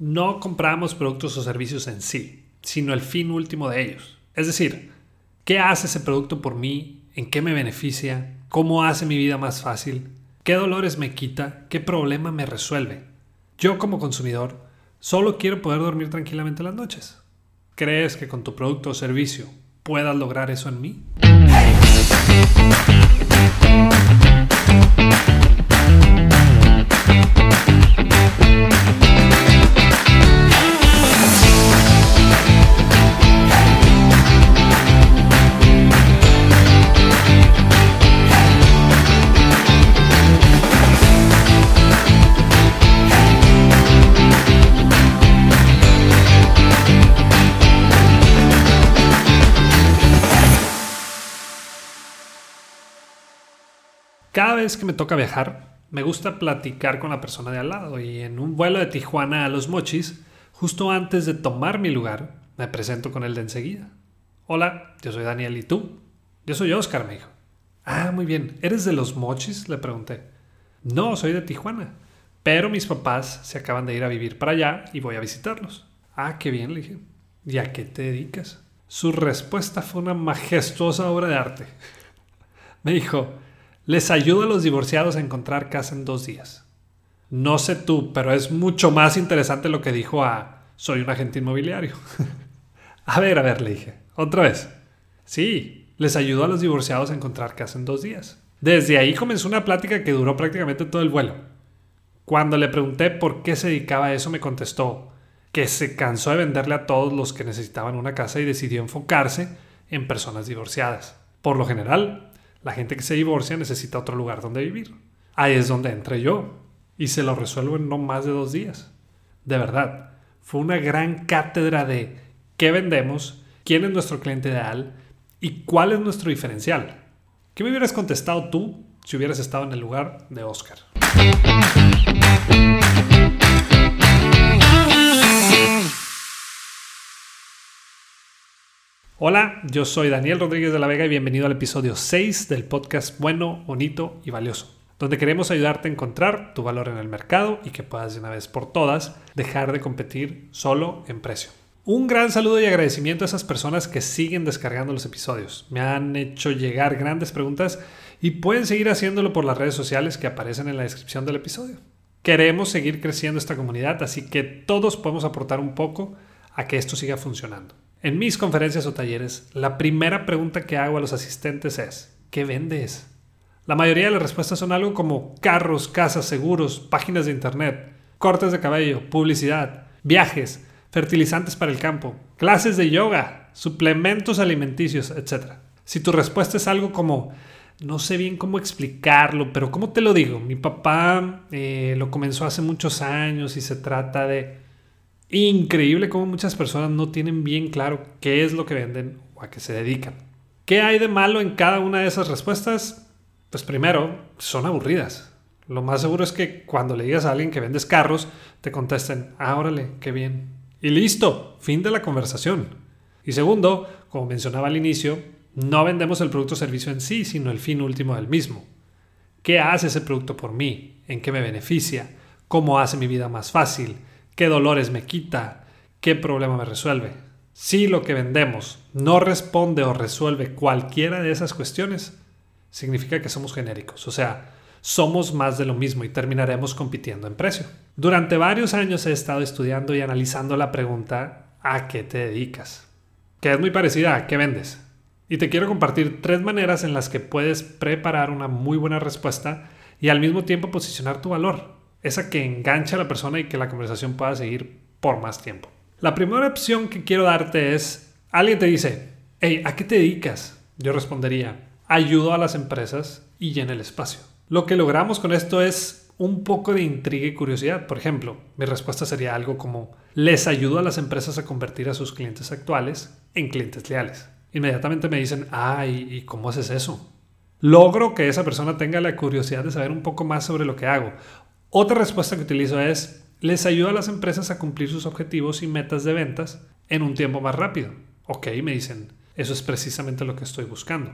no compramos productos o servicios en sí, sino el fin último de ellos. Es decir, ¿qué hace ese producto por mí? ¿En qué me beneficia? ¿Cómo hace mi vida más fácil? ¿Qué dolores me quita? ¿Qué problema me resuelve? Yo como consumidor solo quiero poder dormir tranquilamente las noches. ¿Crees que con tu producto o servicio puedas lograr eso en mí? Cada vez que me toca viajar, me gusta platicar con la persona de al lado y en un vuelo de Tijuana a Los Mochis, justo antes de tomar mi lugar, me presento con él de enseguida. Hola, yo soy Daniel y tú. Yo soy Oscar, me dijo. Ah, muy bien. ¿Eres de Los Mochis? Le pregunté. No, soy de Tijuana. Pero mis papás se acaban de ir a vivir para allá y voy a visitarlos. Ah, qué bien, le dije. ¿Y a qué te dedicas? Su respuesta fue una majestuosa obra de arte. Me dijo, les ayuda a los divorciados a encontrar casa en dos días. No sé tú, pero es mucho más interesante lo que dijo a soy un agente inmobiliario. a ver, a ver, le dije. Otra vez. Sí, les ayudó a los divorciados a encontrar casa en dos días. Desde ahí comenzó una plática que duró prácticamente todo el vuelo. Cuando le pregunté por qué se dedicaba a eso, me contestó que se cansó de venderle a todos los que necesitaban una casa y decidió enfocarse en personas divorciadas. Por lo general, la gente que se divorcia necesita otro lugar donde vivir. Ahí es donde entré yo. Y se lo resuelvo en no más de dos días. De verdad, fue una gran cátedra de qué vendemos, quién es nuestro cliente ideal y cuál es nuestro diferencial. ¿Qué me hubieras contestado tú si hubieras estado en el lugar de Oscar? Hola, yo soy Daniel Rodríguez de la Vega y bienvenido al episodio 6 del podcast Bueno, Bonito y Valioso, donde queremos ayudarte a encontrar tu valor en el mercado y que puedas de una vez por todas dejar de competir solo en precio. Un gran saludo y agradecimiento a esas personas que siguen descargando los episodios. Me han hecho llegar grandes preguntas y pueden seguir haciéndolo por las redes sociales que aparecen en la descripción del episodio. Queremos seguir creciendo esta comunidad, así que todos podemos aportar un poco a que esto siga funcionando. En mis conferencias o talleres, la primera pregunta que hago a los asistentes es, ¿qué vendes? La mayoría de las respuestas son algo como carros, casas, seguros, páginas de internet, cortes de cabello, publicidad, viajes, fertilizantes para el campo, clases de yoga, suplementos alimenticios, etc. Si tu respuesta es algo como, no sé bien cómo explicarlo, pero ¿cómo te lo digo? Mi papá eh, lo comenzó hace muchos años y se trata de increíble cómo muchas personas no tienen bien claro qué es lo que venden o a qué se dedican. ¿Qué hay de malo en cada una de esas respuestas? Pues primero, son aburridas. Lo más seguro es que cuando le digas a alguien que vendes carros, te contesten, ah, órale, qué bien. Y listo, fin de la conversación. Y segundo, como mencionaba al inicio, no vendemos el producto o servicio en sí, sino el fin último del mismo. ¿Qué hace ese producto por mí? ¿En qué me beneficia? ¿Cómo hace mi vida más fácil? Qué dolores me quita, qué problema me resuelve. Si lo que vendemos no responde o resuelve cualquiera de esas cuestiones, significa que somos genéricos, o sea, somos más de lo mismo y terminaremos compitiendo en precio. Durante varios años he estado estudiando y analizando la pregunta ¿a qué te dedicas? Que es muy parecida a ¿qué vendes? Y te quiero compartir tres maneras en las que puedes preparar una muy buena respuesta y al mismo tiempo posicionar tu valor esa que engancha a la persona y que la conversación pueda seguir por más tiempo. La primera opción que quiero darte es, alguien te dice, hey, ¿a qué te dedicas? Yo respondería, ayudo a las empresas y llena el espacio. Lo que logramos con esto es un poco de intriga y curiosidad. Por ejemplo, mi respuesta sería algo como, les ayudo a las empresas a convertir a sus clientes actuales en clientes leales. Inmediatamente me dicen, ay, ¿y cómo haces eso? Logro que esa persona tenga la curiosidad de saber un poco más sobre lo que hago. Otra respuesta que utilizo es, les ayuda a las empresas a cumplir sus objetivos y metas de ventas en un tiempo más rápido. Ok, me dicen, eso es precisamente lo que estoy buscando.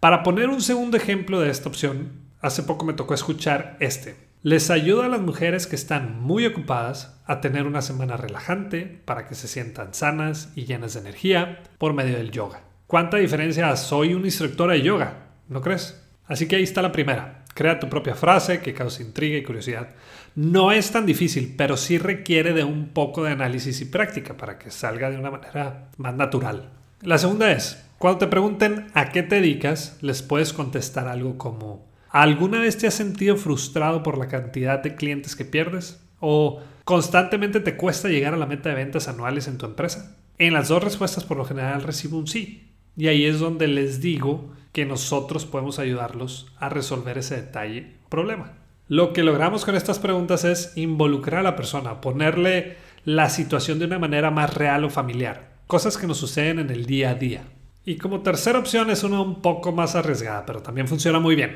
Para poner un segundo ejemplo de esta opción, hace poco me tocó escuchar este. Les ayuda a las mujeres que están muy ocupadas a tener una semana relajante para que se sientan sanas y llenas de energía por medio del yoga. ¿Cuánta diferencia soy un instructor de yoga? ¿No crees? Así que ahí está la primera. Crea tu propia frase que cause intriga y curiosidad. No es tan difícil, pero sí requiere de un poco de análisis y práctica para que salga de una manera más natural. La segunda es, cuando te pregunten a qué te dedicas, les puedes contestar algo como ¿Alguna vez te has sentido frustrado por la cantidad de clientes que pierdes? ¿O constantemente te cuesta llegar a la meta de ventas anuales en tu empresa? En las dos respuestas por lo general recibo un sí. Y ahí es donde les digo que nosotros podemos ayudarlos a resolver ese detalle problema. Lo que logramos con estas preguntas es involucrar a la persona, ponerle la situación de una manera más real o familiar, cosas que nos suceden en el día a día. Y como tercera opción es una un poco más arriesgada, pero también funciona muy bien.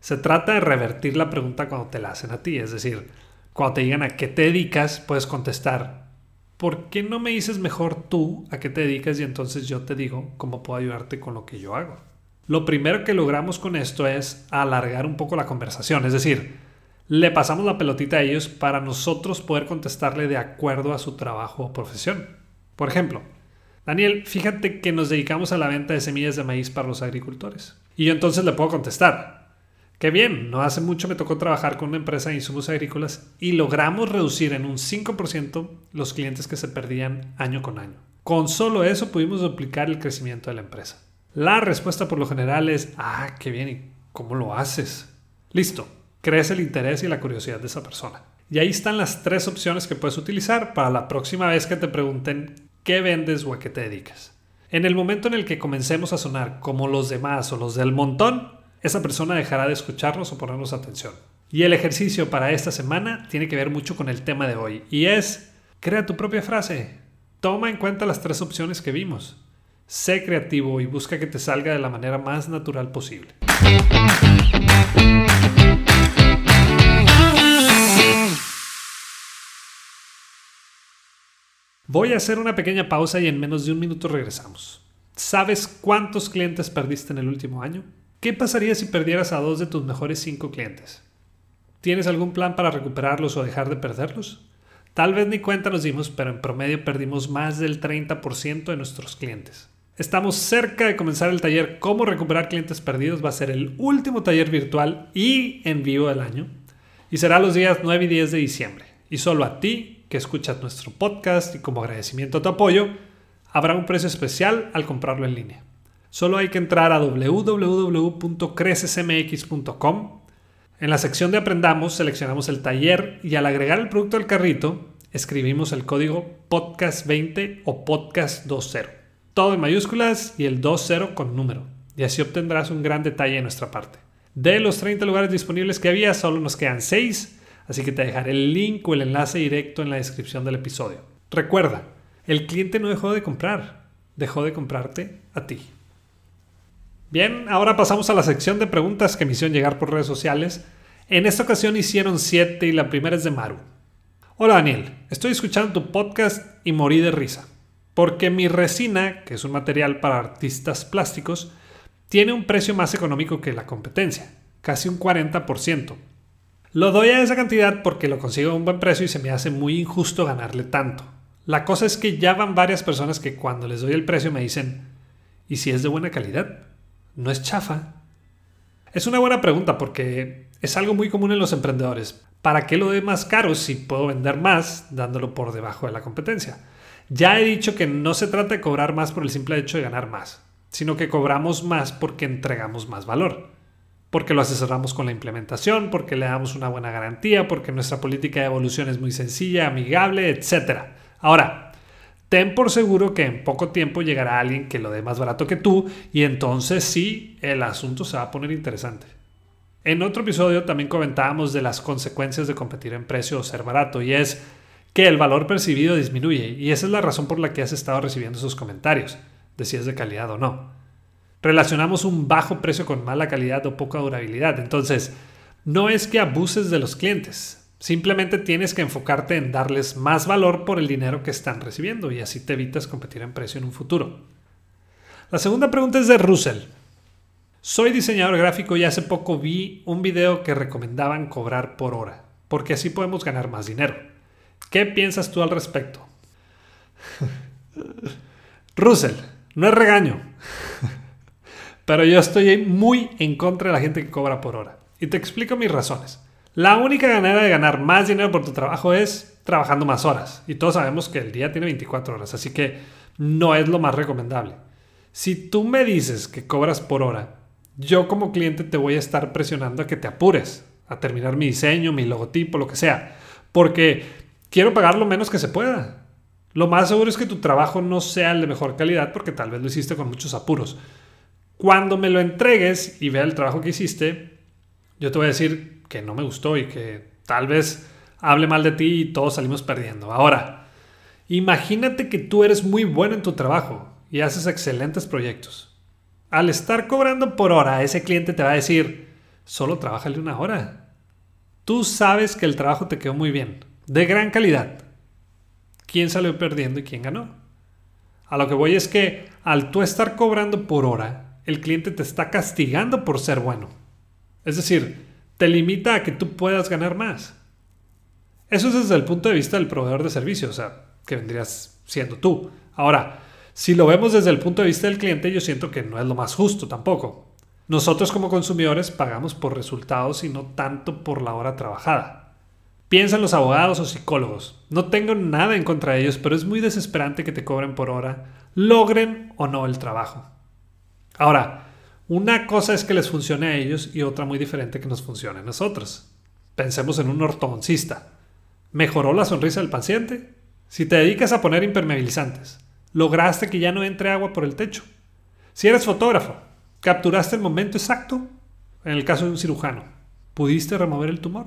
Se trata de revertir la pregunta cuando te la hacen a ti, es decir, cuando te digan a qué te dedicas, puedes contestar, ¿por qué no me dices mejor tú a qué te dedicas y entonces yo te digo cómo puedo ayudarte con lo que yo hago? Lo primero que logramos con esto es alargar un poco la conversación, es decir, le pasamos la pelotita a ellos para nosotros poder contestarle de acuerdo a su trabajo o profesión. Por ejemplo, Daniel, fíjate que nos dedicamos a la venta de semillas de maíz para los agricultores. Y yo entonces le puedo contestar, Qué bien, no hace mucho me tocó trabajar con una empresa de insumos agrícolas y logramos reducir en un 5% los clientes que se perdían año con año. Con solo eso pudimos duplicar el crecimiento de la empresa. La respuesta por lo general es, ah, qué bien, ¿y cómo lo haces? Listo, crece el interés y la curiosidad de esa persona. Y ahí están las tres opciones que puedes utilizar para la próxima vez que te pregunten qué vendes o a qué te dedicas. En el momento en el que comencemos a sonar como los demás o los del montón, esa persona dejará de escucharnos o ponernos atención. Y el ejercicio para esta semana tiene que ver mucho con el tema de hoy y es, crea tu propia frase. Toma en cuenta las tres opciones que vimos. Sé creativo y busca que te salga de la manera más natural posible. Voy a hacer una pequeña pausa y en menos de un minuto regresamos. ¿Sabes cuántos clientes perdiste en el último año? ¿Qué pasaría si perdieras a dos de tus mejores cinco clientes? ¿Tienes algún plan para recuperarlos o dejar de perderlos? Tal vez ni cuenta nos dimos, pero en promedio perdimos más del 30% de nuestros clientes. Estamos cerca de comenzar el taller Cómo recuperar clientes perdidos. Va a ser el último taller virtual y en vivo del año. Y será los días 9 y 10 de diciembre. Y solo a ti, que escuchas nuestro podcast y como agradecimiento a tu apoyo, habrá un precio especial al comprarlo en línea. Solo hay que entrar a www.crecesmx.com. En la sección de Aprendamos seleccionamos el taller y al agregar el producto al carrito escribimos el código podcast20 o podcast20. Todo en mayúsculas y el 20 con número. Y así obtendrás un gran detalle de nuestra parte. De los 30 lugares disponibles que había, solo nos quedan 6, así que te dejaré el link o el enlace directo en la descripción del episodio. Recuerda, el cliente no dejó de comprar, dejó de comprarte a ti. Bien, ahora pasamos a la sección de preguntas que me hicieron llegar por redes sociales. En esta ocasión hicieron siete y la primera es de Maru. Hola Daniel, estoy escuchando tu podcast y morí de risa. Porque mi resina, que es un material para artistas plásticos, tiene un precio más económico que la competencia, casi un 40%. Lo doy a esa cantidad porque lo consigo a un buen precio y se me hace muy injusto ganarle tanto. La cosa es que ya van varias personas que cuando les doy el precio me dicen, ¿y si es de buena calidad? no es chafa? Es una buena pregunta porque es algo muy común en los emprendedores. ¿Para qué lo doy más caro si puedo vender más dándolo por debajo de la competencia? Ya he dicho que no se trata de cobrar más por el simple hecho de ganar más, sino que cobramos más porque entregamos más valor, porque lo asesoramos con la implementación, porque le damos una buena garantía, porque nuestra política de evolución es muy sencilla, amigable, etc. Ahora, ten por seguro que en poco tiempo llegará alguien que lo dé más barato que tú y entonces sí, el asunto se va a poner interesante. En otro episodio también comentábamos de las consecuencias de competir en precio o ser barato y es que el valor percibido disminuye y esa es la razón por la que has estado recibiendo esos comentarios, de si es de calidad o no. Relacionamos un bajo precio con mala calidad o poca durabilidad, entonces no es que abuses de los clientes, Simplemente tienes que enfocarte en darles más valor por el dinero que están recibiendo y así te evitas competir en precio en un futuro. La segunda pregunta es de Russell. Soy diseñador gráfico y hace poco vi un video que recomendaban cobrar por hora. porque así podemos ganar más dinero. ¿Qué piensas tú al respecto? Russell, no es regaño, pero yo estoy muy en contra de la gente que cobra por hora. Y te explico mis razones. La única manera de ganar más dinero por tu trabajo es trabajando más horas. Y todos sabemos que el día tiene 24 horas, así que no es lo más recomendable. Si tú me dices que cobras por hora, yo como cliente te voy a estar presionando a que te apures, a terminar mi diseño, mi logotipo, lo que sea, porque quiero pagar lo menos que se pueda. Lo más seguro es que tu trabajo no sea el de mejor calidad porque tal vez lo hiciste con muchos apuros. Cuando me lo entregues y vea el trabajo que hiciste, yo te voy a decir que no me gustó y que tal vez hable mal de ti y todos salimos perdiendo. Ahora, imagínate que tú eres muy bueno en tu trabajo y haces excelentes proyectos. Al estar cobrando por hora, ese cliente te va a decir, solo trabajale una hora. Tú sabes que el trabajo te quedó muy bien, de gran calidad. ¿Quién salió perdiendo y quién ganó? A lo que voy es que al tú estar cobrando por hora, el cliente te está castigando por ser bueno. Es decir, te limita a que tú puedas ganar más. Eso es desde el punto de vista del proveedor de servicios, o sea, que vendrías siendo tú. Ahora, si lo vemos desde el punto de vista del cliente, yo siento que no es lo más justo tampoco. Nosotros como consumidores pagamos por resultados y no tanto por la hora trabajada. Piensa en los abogados o psicólogos. No tengo nada en contra de ellos, pero es muy desesperante que te cobren por hora, logren o no el trabajo. Ahora, una cosa es que les funcione a ellos y otra muy diferente que nos funcione a nosotros. Pensemos en un ortodoncista. ¿Mejoró la sonrisa del paciente? Si te dedicas a poner impermeabilizantes, lograste que ya no entre agua por el techo. Si eres fotógrafo, capturaste el momento exacto. En el caso de un cirujano, pudiste remover el tumor.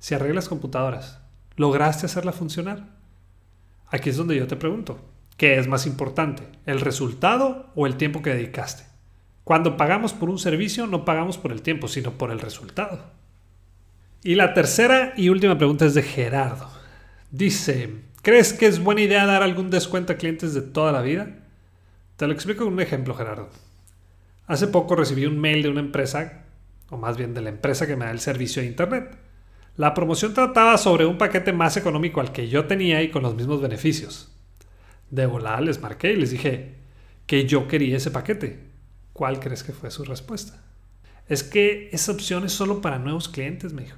Si arreglas computadoras, lograste hacerla funcionar. Aquí es donde yo te pregunto, ¿qué es más importante, el resultado o el tiempo que dedicaste? Cuando pagamos por un servicio, no pagamos por el tiempo, sino por el resultado. Y la tercera y última pregunta es de Gerardo. Dice, ¿Crees que es buena idea dar algún descuento a clientes de toda la vida? Te lo explico con un ejemplo, Gerardo. Hace poco recibí un mail de una empresa, o más bien de la empresa que me da el servicio de Internet. La promoción trataba sobre un paquete más económico al que yo tenía y con los mismos beneficios. De volada les marqué y les dije que yo quería ese paquete. ¿Cuál crees que fue su respuesta? Es que esa opción es solo para nuevos clientes, me dijo.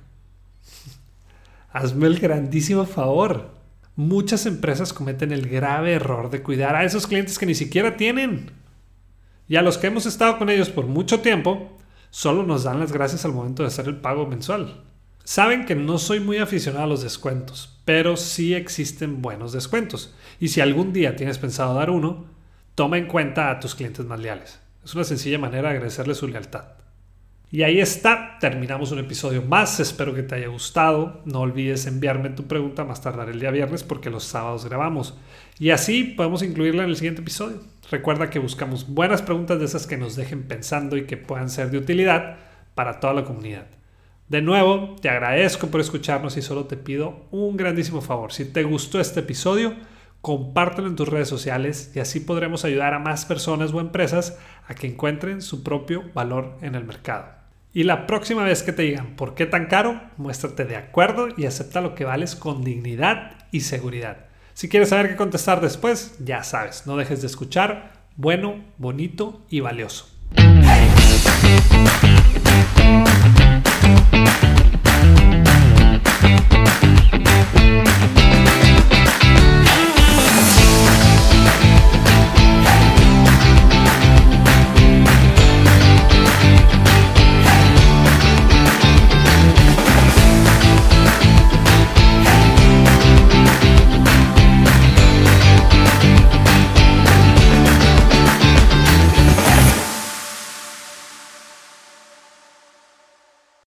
Hazme el grandísimo favor. Muchas empresas cometen el grave error de cuidar a esos clientes que ni siquiera tienen. Y a los que hemos estado con ellos por mucho tiempo, solo nos dan las gracias al momento de hacer el pago mensual. Saben que no soy muy aficionado a los descuentos, pero sí existen buenos descuentos. Y si algún día tienes pensado dar uno, toma en cuenta a tus clientes más leales. Es una sencilla manera de agradecerles su lealtad. Y ahí está, terminamos un episodio más, espero que te haya gustado, no olvides enviarme tu pregunta más tardar el día viernes porque los sábados grabamos y así podemos incluirla en el siguiente episodio. Recuerda que buscamos buenas preguntas de esas que nos dejen pensando y que puedan ser de utilidad para toda la comunidad. De nuevo, te agradezco por escucharnos y solo te pido un grandísimo favor. Si te gustó este episodio, compártelo en tus redes sociales y así podremos ayudar a más personas o empresas a que encuentren su propio valor en el mercado. Y la próxima vez que te digan por qué tan caro, muéstrate de acuerdo y acepta lo que vales con dignidad y seguridad. Si quieres saber qué contestar después, ya sabes, no dejes de escuchar bueno, bonito y valioso.